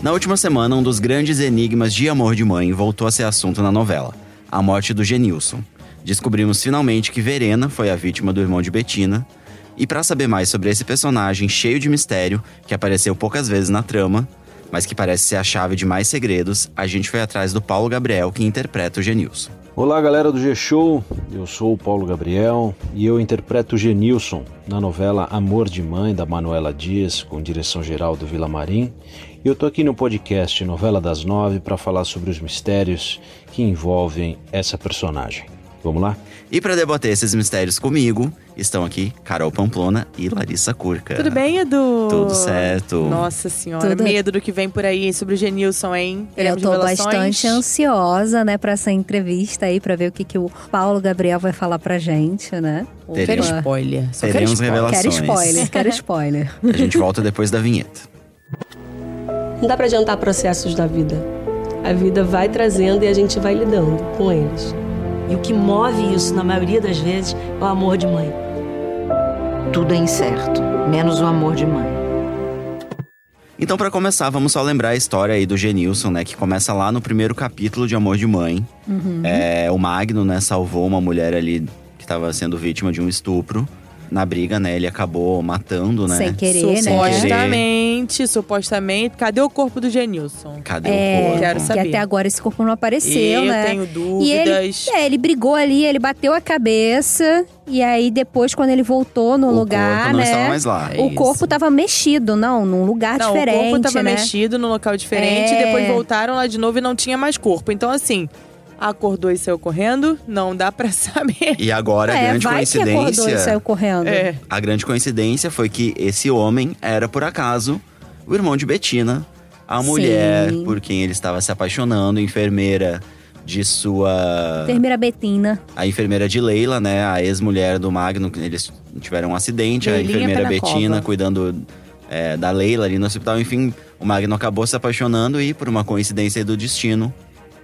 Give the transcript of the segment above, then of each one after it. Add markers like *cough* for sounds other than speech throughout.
Na última semana, um dos grandes enigmas de amor de mãe voltou a ser assunto na novela: a morte do Genilson. Descobrimos finalmente que Verena foi a vítima do irmão de Betina. E para saber mais sobre esse personagem cheio de mistério, que apareceu poucas vezes na trama, mas que parece ser a chave de mais segredos, a gente foi atrás do Paulo Gabriel, que interpreta o Genilson. Olá, galera do G-Show. Eu sou o Paulo Gabriel e eu interpreto o Genilson na novela Amor de Mãe, da Manuela Dias, com direção geral do Vila Marim. E eu tô aqui no podcast Novela das Nove para falar sobre os mistérios que envolvem essa personagem. Vamos lá? E para debater esses mistérios comigo, estão aqui Carol Pamplona e Larissa Curca. Tudo bem, Edu? Tudo certo. Nossa senhora, Tudo- medo do que vem por aí sobre o Genilson, hein? Eu Teremos tô revelações? bastante ansiosa, né, pra essa entrevista aí, pra ver o que, que o Paulo Gabriel vai falar pra gente, né? Quero Teremos- spoiler. Só quero teremos spoiler. revelações. Quero spoiler, quero *laughs* spoiler. A gente volta depois da vinheta. Não dá pra adiantar processos da vida. A vida vai trazendo e a gente vai lidando com eles. E o que move isso, na maioria das vezes, é o amor de mãe. Tudo é incerto, menos o amor de mãe. Então, para começar, vamos só lembrar a história aí do Genilson, né? Que começa lá no primeiro capítulo de Amor de Mãe. Uhum. É, o Magno, né, salvou uma mulher ali que estava sendo vítima de um estupro. Na briga, né, ele acabou matando, né? Sem querer, né? Supostamente, supostamente. Cadê o corpo do Genilson? Cadê É, o corpo? Quero que saber. até agora esse corpo não apareceu, Eu né? tenho E ele, dúvidas. é, ele brigou ali, ele bateu a cabeça. E aí, depois, quando ele voltou no O lugar, corpo não né? estava mais lá. É o isso. corpo tava mexido, não, num lugar Não, diferente. o corpo tava né? mexido num local diferente É. e depois voltaram lá de novo e não tinha mais corpo. Então, assim, acordou e saiu correndo? Não dá pra *laughs* saber. E agora, a É, grande vai que acordou coincidência. e saiu correndo. É. A grande coincidência foi que esse homem era, por acaso, o irmão de Betina, a Sim. mulher por quem ele estava se apaixonando, enfermeira de sua. Enfermeira Betina. A enfermeira de Leila, né? A ex-mulher do Magno, que eles tiveram um acidente. Leilinha a enfermeira Penacova. Betina cuidando é, da Leila ali no hospital. Enfim, o Magno acabou se apaixonando e, por uma coincidência do destino,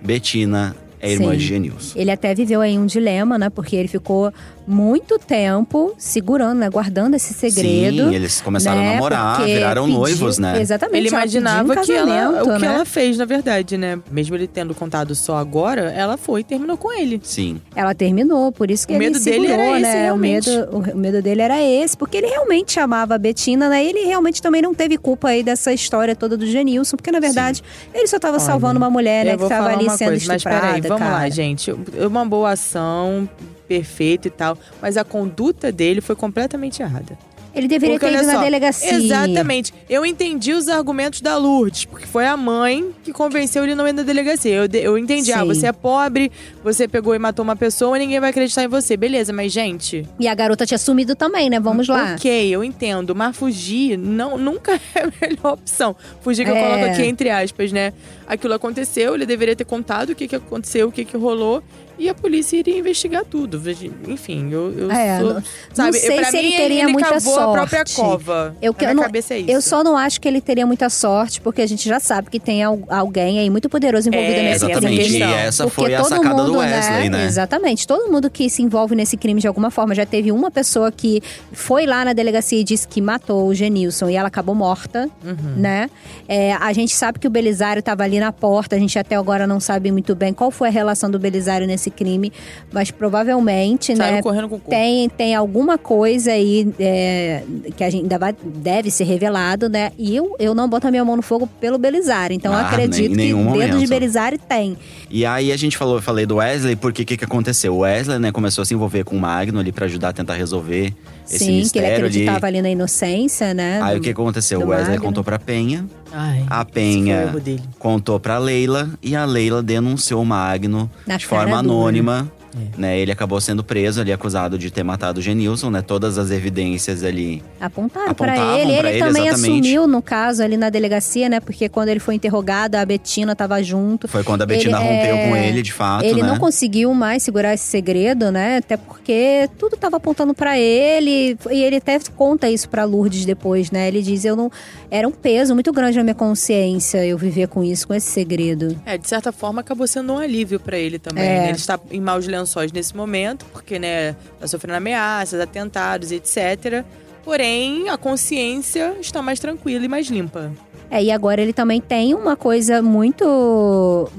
Betina é irmã Sim. de Genilson. Ele até viveu aí um dilema, né? Porque ele ficou muito tempo segurando, né? Guardando esse segredo. Sim, eles começaram né, a namorar, porque viraram pediu- noivos, né? Exatamente. Ele imaginava um que ela, o que né? ela fez, na verdade, né? Mesmo ele tendo contado só agora, ela foi e terminou com ele. Sim. Ela terminou, por isso que O ele medo dele segurou, era esse, né? O medo, o medo dele era esse, porque ele realmente amava a Betina, né? Ele realmente também não teve culpa aí dessa história toda do Genilson, porque na verdade ele só estava salvando uma mulher, né? Que estava ali sendo coisa, mas estuprada. peraí, vamos lá, cara. gente. Uma boa ação, perfeita e tal, mas a conduta dele foi completamente errada. Ele deveria Porque, ter ido na só, delegacia. Exatamente. Eu entendi os argumentos da Lourdes, porque foi a mãe que convenceu ele não ir na delegacia. Eu, eu entendi, ah, Sim. você é pobre, você pegou e matou uma pessoa, ninguém vai acreditar em você. Beleza, mas gente, E a garota tinha sumido também, né? Vamos lá. ok, eu entendo, mas fugir não, nunca *laughs* é a melhor opção. Fugir que eu É. coloco aqui entre aspas, né? Aquilo aconteceu, ele deveria ter contado o que, que aconteceu, o que, que rolou. E a polícia iria investigar tudo. Enfim, eu, eu É, sou. não- sabe, não sei pra se mim, ele teria muita cavou a própria sorte. cova. Eu, eu minha não- cabeça é isso. eu só não acho que ele teria muita sorte, porque a gente já sabe que tem al- alguém aí muito poderoso envolvido É, nesse Exatamente. crime. E essa Porque foi a todo sacada do mundo, Wesley, né? Exatamente. Todo mundo que se envolve nesse crime de alguma forma. Já teve uma pessoa que foi lá na delegacia e disse que matou o Genilson e ela acabou morta, Uhum. né? É, a gente sabe que o Belisário estava ali na porta. A gente até agora não sabe muito bem qual foi a relação do Belisário nesse crime. Mas provavelmente, né? correndo com o corpo. Tem, tem alguma coisa aí é, que a gente ainda vai, deve ser revelado, né? E eu, eu não boto a minha mão no fogo pelo Belisário. Então eu Ah, acredito nem- em que nenhum dedo de. Belisário tem. E aí a gente falou, eu falei do Wesley, porque o que, que aconteceu? O Wesley, né, começou a se envolver com o Magno ali pra ajudar a tentar resolver esse Sim, que ele mistério ali. acreditava ali na inocência, né? Aí do- o que aconteceu? O Wesley Magno. contou pra Penha, Ai, a Penha contou pra Leila e a Leila denunciou o Magno Na de forma cara dura. É. Né, ele acabou sendo preso ali, acusado de ter matado o Genilson, né? Todas as evidências ali. Apontaram pra Apontavam ele. ele ele, também exatamente. assumiu, no caso, ali na delegacia, né? Porque quando ele foi interrogado, a Betina tava junto. Foi quando a Betina Ele, rompeu é, com ele, de fato, Ele né? não conseguiu mais segurar esse segredo, né? Até porque tudo tava apontando pra ele. E ele até conta isso pra Lourdes depois, né? Ele diz: eu não. Era um peso muito grande na minha consciência eu viver com isso, com esse segredo. É, de certa forma acabou sendo um alívio pra ele também. É. né? Ele está em maus lençóis nesse momento, porque, né, tá sofrendo ameaças, atentados, etc. Porém, a consciência está mais tranquila e mais limpa. É, e agora ele também tem uma coisa muito.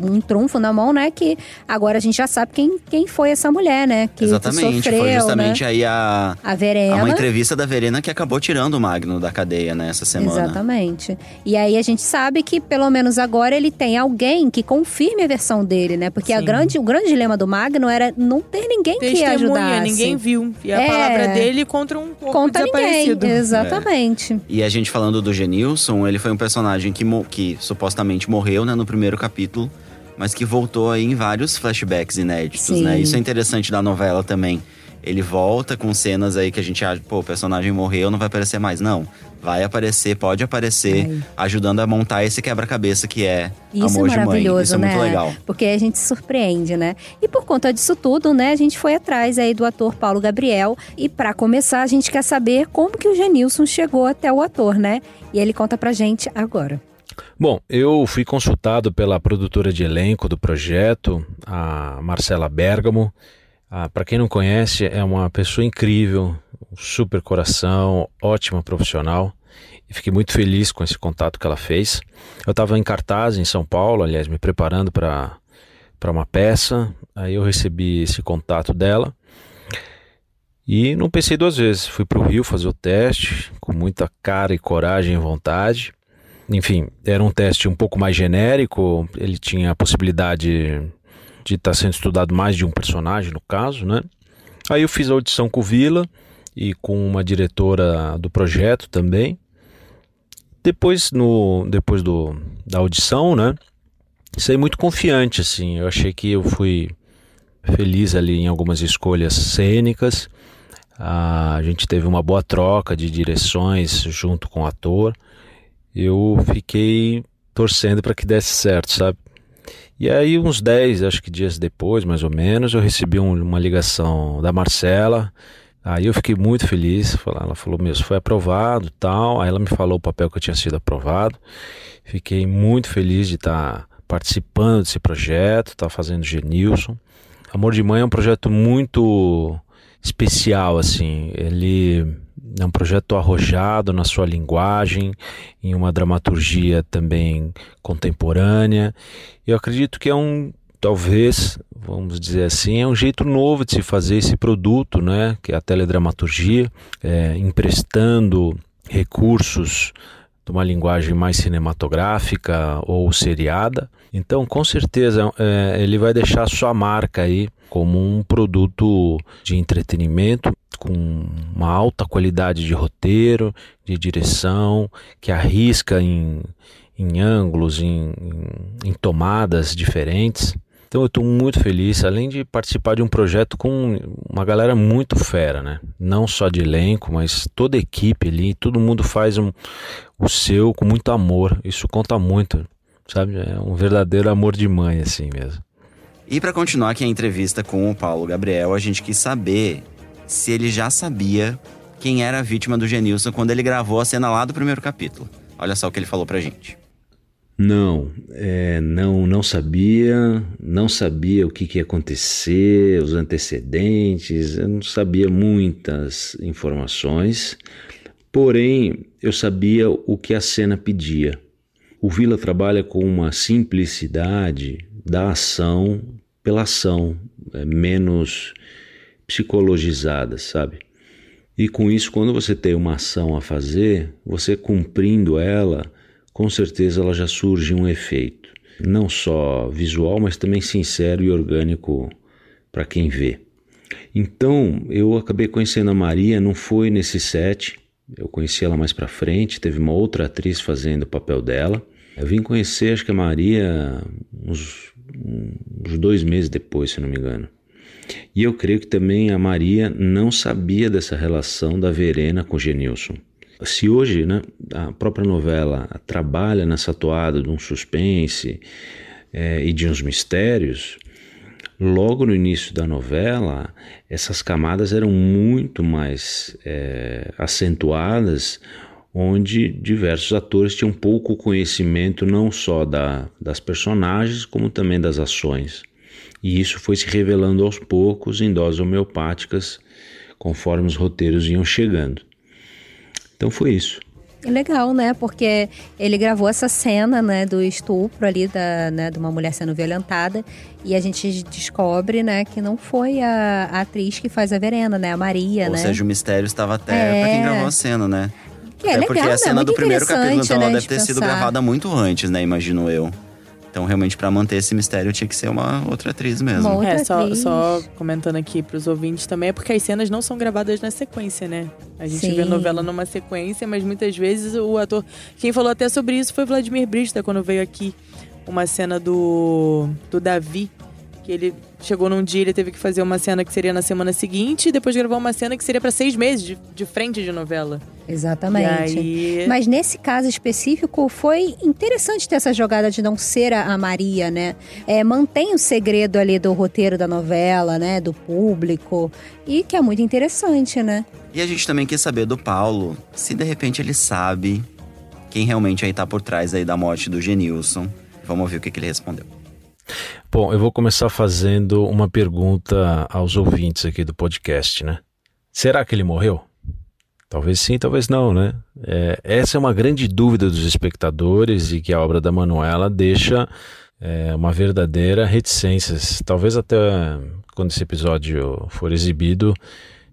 um trunfo na mão, né? Que agora a gente já sabe quem, quem foi essa mulher, né? Que, Exatamente, que sofreu, foi justamente né? aí a, A Verena. uma entrevista da Verena que acabou tirando o Magno da cadeia, né, essa semana. Exatamente. E aí a gente sabe que, pelo menos agora, ele tem alguém que confirme a versão dele, né? Porque a grande, o grande dilema do Magno era não ter ninguém que Testemunha, ajudasse. ninguém viu. E a É. palavra dele contra um corpo Conta ninguém. desaparecido. Exatamente. E a gente falando do Genilson, ele foi um personagem que, mo- que supostamente morreu, né, no primeiro capítulo, mas que voltou aí em vários flashbacks inéditos, Sim. né? Isso é interessante da novela também. Ele volta com cenas aí que a gente acha, pô, o personagem morreu, não vai aparecer mais. Não, vai aparecer, pode aparecer, Vai. ajudando a montar esse quebra-cabeça que é Isso Amor é de Mãe. maravilhoso, Isso é né? muito legal. Porque a gente se surpreende, né? E por conta disso tudo, né, a gente foi atrás aí do ator Paulo Gabriel. E pra começar, a gente quer saber como que o Genilson chegou até o ator, né? E ele conta pra gente agora. Bom, eu fui consultado pela produtora de elenco do projeto, a Marcela Bergamo. Ah, Para quem não conhece, é uma pessoa incrível, um super coração, ótima profissional. E fiquei muito feliz com esse contato que ela fez. Eu estava em cartaz em São Paulo, aliás, me preparando para uma peça. Aí eu recebi esse contato dela. E não pensei duas vezes. Fui para o Rio fazer o teste, com muita cara e coragem e vontade. Enfim, era um teste um pouco mais genérico, ele tinha a possibilidade de estar sendo estudado mais de um personagem, no caso, né? Aí eu fiz a audição com o Vila e com uma diretora do projeto também. Depois, no, depois do, da audição, né? Saí muito confiante, assim. Eu achei que eu fui feliz ali em algumas escolhas cênicas. A gente teve uma boa troca de direções junto com o ator eu fiquei torcendo para que desse certo, sabe? E aí, uns 10, acho que dias depois, mais ou menos, eu recebi um- uma ligação da Marcela. Aí eu fiquei muito feliz. Ela falou: Meu, isso foi aprovado tal. Aí ela me falou o papel que eu tinha sido aprovado. Fiquei muito feliz de estar participando desse projeto, estar fazendo Genilson. Amor de Mãe é um projeto muito especial, assim. Ele é um projeto arrojado na sua linguagem, em uma dramaturgia também contemporânea. Eu acredito que é um, talvez, vamos dizer assim, é um jeito novo de se fazer esse produto, né? Que é a teledramaturgia, é, emprestando recursos de uma linguagem mais cinematográfica ou seriada. Então, com certeza, é, ele vai deixar sua marca aí como um produto de entretenimento com uma alta qualidade de roteiro, de direção, que arrisca em, em ângulos, em, em, em tomadas diferentes. Então eu estou muito feliz, além de participar de um projeto com uma galera muito fera, né? Não só de elenco, mas toda a equipe ali, todo mundo faz um, o seu com muito amor. Isso conta muito, sabe? É um verdadeiro amor de mãe, assim mesmo. E para continuar aqui a entrevista com o Paulo Gabriel, a gente quis saber se ele já sabia quem era a vítima do Genilson quando ele gravou a cena lá do primeiro capítulo. Olha só o que ele falou pra gente. Não, é, não, não sabia, não sabia o que, que ia acontecer, os antecedentes, eu não sabia muitas informações, porém eu sabia o que a cena pedia. O Vila trabalha com uma simplicidade da ação pela ação, é, menos psicologizada, sabe? E com isso, quando você tem uma ação a fazer, você cumprindo ela, com certeza ela já surge um efeito, não só visual, mas também sincero e orgânico para quem vê. Então, eu acabei conhecendo a Maria, não foi nesse set, eu conheci ela mais para frente, teve uma outra atriz fazendo o papel dela. Eu vim conhecer, acho que a Maria, uns, uns dois meses depois, se não me engano. E eu creio que também a Maria não sabia dessa relação da Verena com Genilson. Se hoje né, a própria novela trabalha nessa toada de um suspense é, e de uns mistérios, logo no início da novela, essas camadas eram muito mais é, acentuadas, onde diversos atores tinham pouco conhecimento não só da, das personagens, como também das ações. E isso foi se revelando aos poucos em doses homeopáticas, conforme os roteiros iam chegando. Então foi isso. Legal, né? Porque ele gravou essa cena, né, do estupro ali da, né, de uma mulher sendo violentada e a gente descobre, né, que não foi a, a atriz que faz a Verena, né, a Maria, Ou né? seja, o mistério estava até É. pra quem gravou a cena, né? É Até legal, porque né? a cena Muito do primeiro capítulo, então, ela né, deve de ter sido pensar. gravada muito antes, né? Imagino eu. Então, realmente, pra manter esse mistério, tinha que ser uma outra atriz mesmo. Uma outra É, só, atriz. só comentando aqui pros ouvintes também, é porque as cenas não são gravadas na sequência, né? A gente Sim. vê novela numa sequência, mas muitas vezes o ator. Quem falou até sobre isso foi Vladimir Brista, quando veio aqui uma cena do, do Davi. Que ele chegou num dia, ele teve que fazer uma cena que seria na semana seguinte, e depois gravar uma cena que seria pra seis meses de, de frente de novela. Exatamente. Aí. Mas nesse caso específico, foi interessante ter essa jogada de não ser a a Maria, né? É, mantém o segredo ali do roteiro da novela, né? Do público. E que é muito interessante, né? E a gente também quis saber do Paulo se de repente ele sabe quem realmente aí tá por trás aí da morte do Genilson. Vamos ouvir o que, que ele respondeu. Bom, eu vou começar fazendo uma pergunta aos ouvintes aqui do podcast, né? Será que ele morreu? Talvez sim, talvez não, né? É, essa é uma grande dúvida dos espectadores e que a obra da Manuela deixa é, uma verdadeira reticência. Talvez até quando esse episódio for exibido,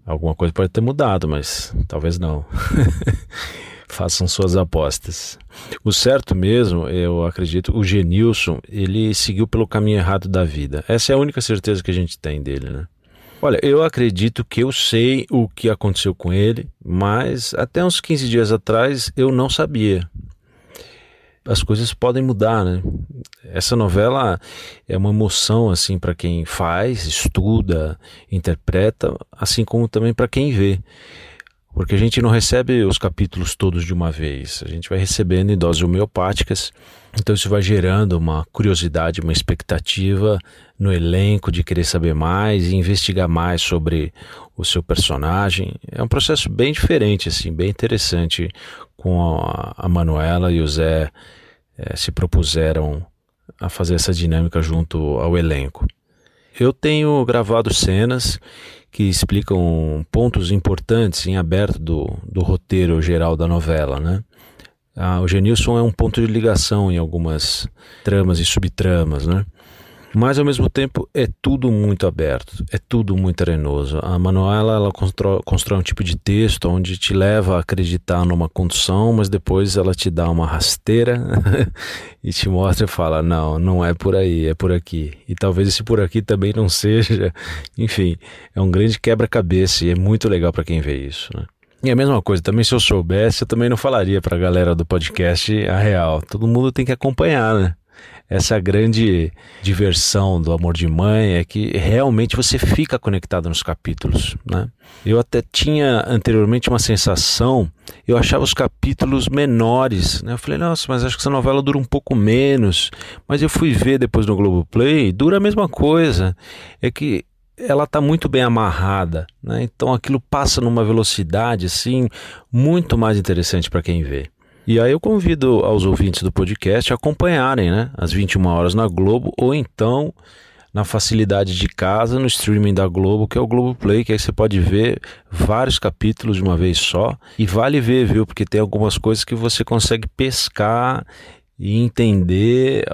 alguma coisa pode ter mudado, mas talvez não. *laughs* Façam suas apostas. O certo mesmo, eu acredito, o Genilson, ele seguiu pelo caminho errado da vida. Essa é a única certeza que a gente tem dele, né? Olha, eu acredito que eu sei o que aconteceu com ele, mas até uns 15 dias atrás eu não sabia. As coisas podem mudar, né? Essa novela é uma emoção assim para quem faz, estuda, interpreta, assim como também para quem vê. Porque a gente não recebe os capítulos todos de uma vez, a gente vai recebendo em doses homeopáticas, então isso vai gerando uma curiosidade, uma expectativa no elenco de querer saber mais e investigar mais sobre o seu personagem. É um processo bem diferente, assim, bem interessante, com a, a Manuela e o Zé eh, se propuseram a fazer essa dinâmica junto ao elenco. Eu tenho gravado cenas que explicam pontos importantes em aberto do, do roteiro geral da novela, né? Ah, o Genilson é um ponto de ligação em algumas tramas e subtramas, né? Mas ao mesmo tempo é tudo muito aberto, é tudo muito arenoso. A Manuela ela constrói, constrói um tipo de texto onde te leva a acreditar numa condução, mas depois ela te dá uma rasteira *laughs* e te mostra e fala: não, não é por aí, é por aqui. E talvez esse por aqui também não seja. Enfim, é um grande quebra-cabeça e é muito legal para quem vê isso. Né? E a mesma coisa, também se eu soubesse, eu também não falaria para a galera do podcast a real. Todo mundo tem que acompanhar, né? Essa grande diversão do Amor de Mãe é que realmente você fica conectado nos capítulos, né? Eu até tinha anteriormente uma sensação, eu achava os capítulos menores, né? Eu falei, nossa, mas acho que essa novela dura um pouco menos. Mas eu fui ver depois no Globoplay, dura a mesma coisa. É que ela está muito bem amarrada, né? Então aquilo passa numa velocidade assim muito mais interessante para quem vê. E aí eu convido aos ouvintes do podcast a acompanharem, né, às 21 horas na Globo ou então na facilidade de casa no streaming da Globo, que é o Globoplay, que aí você pode ver vários capítulos de uma vez só. E vale ver, viu? Porque tem algumas coisas que você consegue pescar e entender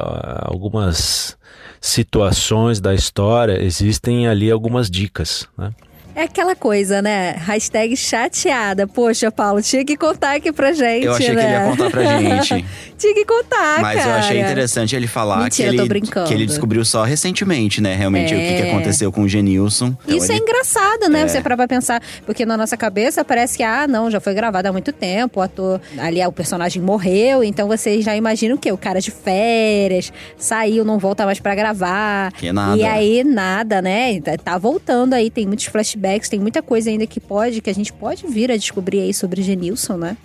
algumas situações da história. Existem ali algumas dicas, né? É aquela coisa, né? Hashtag chateada. Poxa, Paulo, tinha que contar aqui pra gente, Eu achei né? que ele ia contar pra gente. *laughs* tinha que contar, Mas cara. eu achei interessante ele falar Mentira, que, ele, brincando. que ele descobriu só recentemente, né? Realmente, o que, que É. aconteceu com o Genilson. Então, Isso é ele- engraçado, né? É. Você parar pra pensar. Porque na nossa cabeça parece que, ah, não, já foi gravado há muito tempo, o ator, ali, o personagem morreu, então vocês já imaginam o quê? O cara de férias, saiu, não volta mais pra gravar. Que nada. E aí, nada, né? Tá voltando aí, tem muitos flashbacks, tem muita coisa ainda que pode, que a gente pode vir a descobrir aí sobre Genilson, né?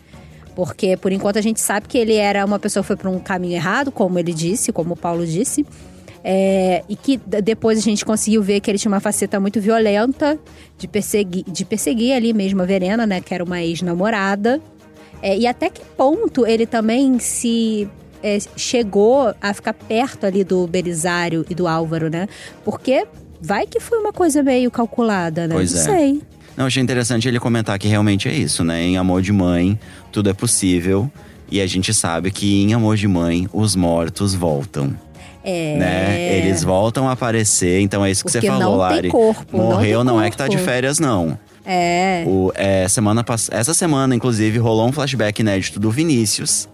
Porque, por enquanto, a gente sabe que ele era uma pessoa que foi por um caminho errado, como ele disse, como o Paulo disse. É, e que depois a gente conseguiu ver que ele tinha uma faceta muito violenta de perseguir, de perseguir ali mesmo a Verena, né? Que era uma ex-namorada. É, e até que ponto ele também se é, chegou a ficar perto ali do Belisário e do Álvaro, né? Porque vai que foi uma coisa meio calculada, né? Pois Não é. sei. Não, achei interessante ele comentar que realmente é isso, né? Em Amor de Mãe, tudo é possível. E a gente sabe que em Amor de Mãe, os mortos voltam. É. Né? Eles voltam a aparecer, então é isso que Porque você falou, não tem Lari. corpo, Morreu não, é que tá de corpo. férias, não. É. O, é, semana pass... Essa semana, inclusive, rolou um flashback inédito do Vinícius,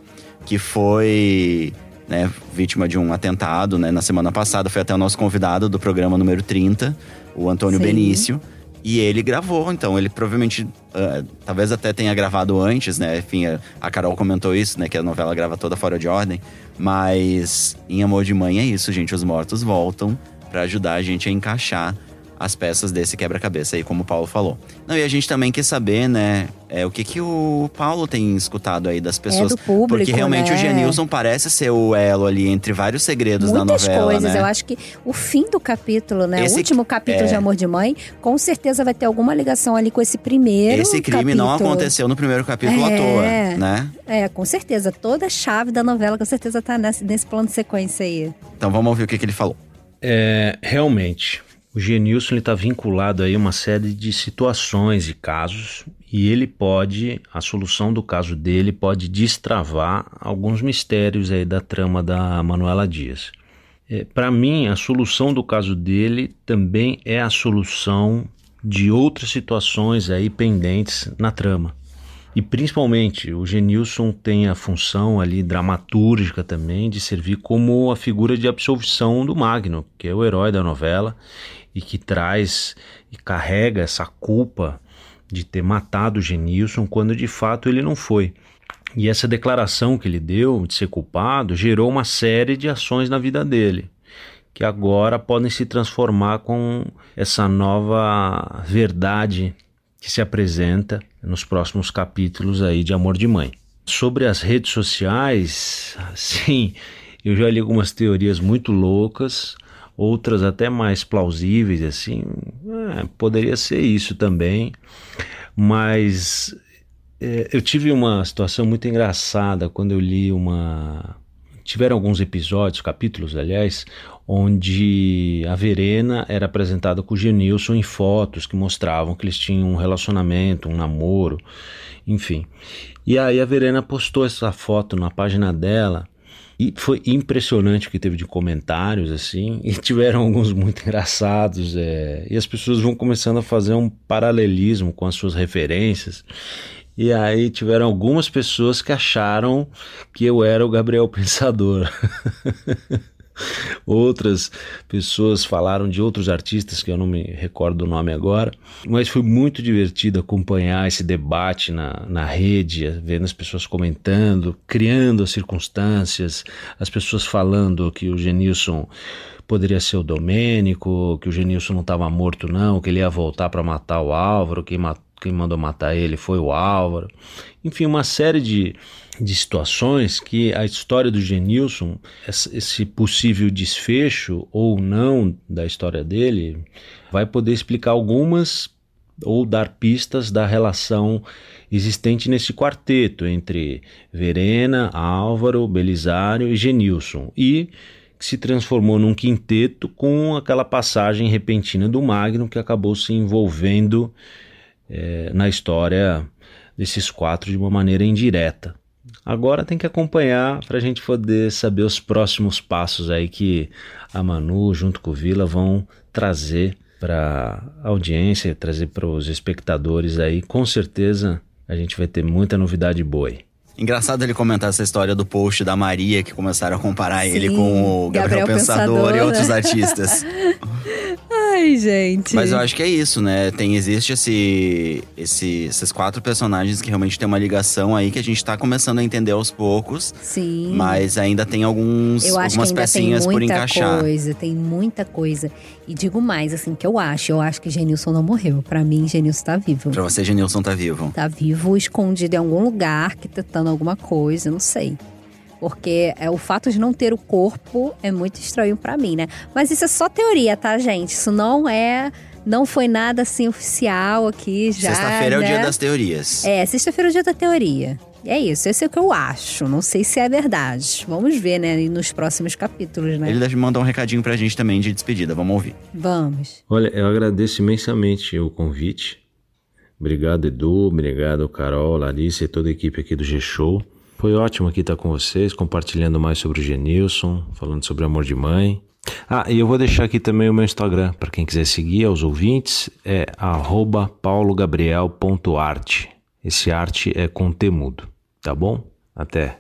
que foi né, vítima de um atentado né, na semana passada. Foi até o nosso convidado do programa número 30, o Antônio Sim. Benício. E ele gravou, então ele provavelmente, ah, talvez até tenha gravado antes, né? Enfim, a- a Carol comentou isso, né? Que a novela grava toda fora de ordem. Mas em Amor de Mãe é isso, gente. Os mortos voltam pra ajudar a gente a encaixar as peças desse quebra-cabeça aí, como o Paulo falou. Não, e a gente também quer saber, né, é, o que, que o Paulo tem escutado aí das pessoas. É do público, porque realmente né? o Genilson parece ser o elo ali entre vários segredos da Muitas novela, coisas. né? Eu acho que o fim do capítulo, né? Esse- o último capítulo é. de Amor de Mãe, com certeza vai ter alguma ligação ali com esse primeiro. Esse crime não capítulo. aconteceu no primeiro capítulo à É. toa, né? É, com certeza. Toda a chave da novela, com certeza, tá nesse, nesse plano de sequência aí. Então vamos ouvir o que, que ele falou. É, realmente, o Genilson está vinculado aí a uma série de situações e casos e ele pode, a solução do caso dele pode destravar alguns mistérios aí da trama da Manuela Dias. Para mim, a solução do caso dele também é a solução de outras situações aí pendentes na trama. E principalmente, o Genilson tem a função ali dramatúrgica também de servir como a figura de absolvição do Magno, que é o herói da novela e que traz e carrega essa culpa de ter matado o Genilson quando de fato ele não foi. E essa declaração que ele deu de ser culpado gerou uma série de ações na vida dele, que agora podem se transformar com essa nova verdade que se apresenta nos próximos capítulos aí de Amor de Mãe. Sobre as redes sociais, *laughs* sim, eu já li algumas teorias muito loucas, outras até mais plausíveis, assim, é, poderia ser isso também, mas é, eu tive uma situação muito engraçada quando eu li uma. Tiveram alguns episódios, capítulos, aliás, onde a Verena era apresentada com o Genilson em fotos que mostravam que eles tinham um relacionamento, um namoro, enfim. E aí a Verena postou essa foto na página dela e foi impressionante o que teve de comentários, assim, e tiveram alguns muito engraçados, é, e as pessoas vão começando a fazer um paralelismo com as suas referências. E aí tiveram algumas pessoas que acharam que eu era o Gabriel Pensador. *laughs* Outras pessoas falaram de outros artistas que eu não me recordo o nome agora, mas foi muito divertido acompanhar esse debate na, na rede, vendo as pessoas comentando, criando as circunstâncias, as pessoas falando que o Genilson poderia ser o Domênico, que o Genilson não estava morto não, que ele ia voltar para matar o Álvaro, quem, ma quem mandou matar ele foi o Álvaro. Enfim, uma série de, de situações que a história do Genilson, esse possível desfecho ou não da história dele, vai poder explicar algumas ou dar pistas da relação existente nesse quarteto entre Verena, Álvaro, Belisário e Genilson. E que se transformou num quinteto com aquela passagem repentina do Magno que acabou se envolvendo é, na história desses quatro de uma maneira indireta. Agora tem que acompanhar para a gente poder saber os próximos passos aí que a Manu, junto com o Vila, vão trazer para a audiência, trazer para os espectadores aí. Com certeza a gente vai ter muita novidade boa aí. Engraçado ele comentar essa história do post da Maria, que começaram a comparar Sim, ele com o Gabriel, Gabriel Pensador, Pensador, e outros né? artistas. *laughs* Ai, gente. Mas eu acho que é isso, né? Tem, existe esse, esse, esses quatro personagens que realmente tem uma ligação aí que a gente tá começando a entender aos poucos. Sim. Mas ainda tem alguns, Eu acho que algumas ainda pecinhas tem por muita encaixar. coisa, tem muita coisa. E digo mais, assim, que eu acho. Eu acho que Genilson não morreu. Pra mim, Genilson tá vivo. Pra você, Genilson tá vivo. Tá vivo, escondido em algum lugar, que tentando alguma coisa, não sei. Porque é, o fato de não ter o corpo é muito estranho pra mim, né? Mas isso é só teoria, tá, gente? Isso não é. Não foi nada assim oficial aqui já. Sexta-feira é o né? dia das teorias. É, sexta-feira é o dia da teoria. É isso, esse é o que eu acho. Não sei se é verdade. Vamos ver, né, nos próximos capítulos, né? Ele deve mandar um recadinho pra gente também de despedida. Vamos ouvir. Vamos. Olha, eu agradeço imensamente o convite. Obrigado, Edu. Obrigado, Carol, Larissa e toda a equipe aqui do G-Show. Foi ótimo aqui estar com vocês, compartilhando mais sobre o Genilson, falando sobre amor de mãe. Ah, e eu vou deixar aqui também o meu Instagram, para quem quiser seguir, aos ouvintes, é paulogabriel.arte. Esse arte é com temudo, tá bom? Até!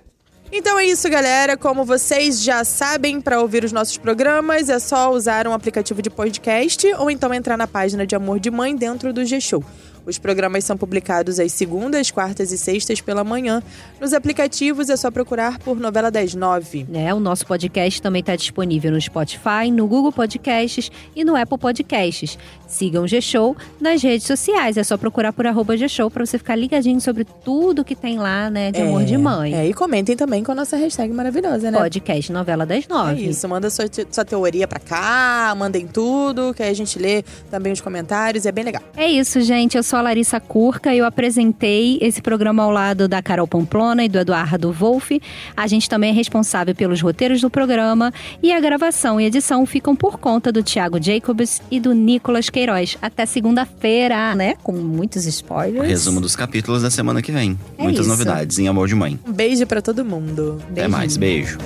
Então é isso, galera. Como vocês já sabem, para ouvir os nossos programas é só usar um aplicativo de podcast ou então entrar na página de Amor de Mãe dentro do G-Show. Os programas são publicados às segundas, quartas e sextas pela manhã. Nos aplicativos é só procurar por Novela das Nove. É, o nosso podcast também está disponível no Spotify, no Google Podcasts e no Apple Podcasts. Sigam o G-Show nas redes sociais. É só procurar por arroba G-Show para você ficar ligadinho sobre tudo que tem lá, né, de amor de mãe. É, e comentem também com a nossa hashtag maravilhosa, né? Podcast Novela das É Nove. isso, manda sua, sua teoria pra cá, mandem tudo, que aí a gente lê também os comentários, é bem legal. É isso, gente. Eu sou a Larissa Curca. Eu apresentei esse programa ao lado da Carol Pamplona e do Eduardo Wolff. A gente também é responsável pelos roteiros do programa. E a gravação e edição ficam por conta do Thiago Jacobs e do Nicolas Queiroz. Até segunda-feira, né? Com muitos spoilers. Resumo dos capítulos da semana que vem. É Muitas isso. novidades em Amor de Mãe. Um beijo pra todo mundo. Até mais, beijo.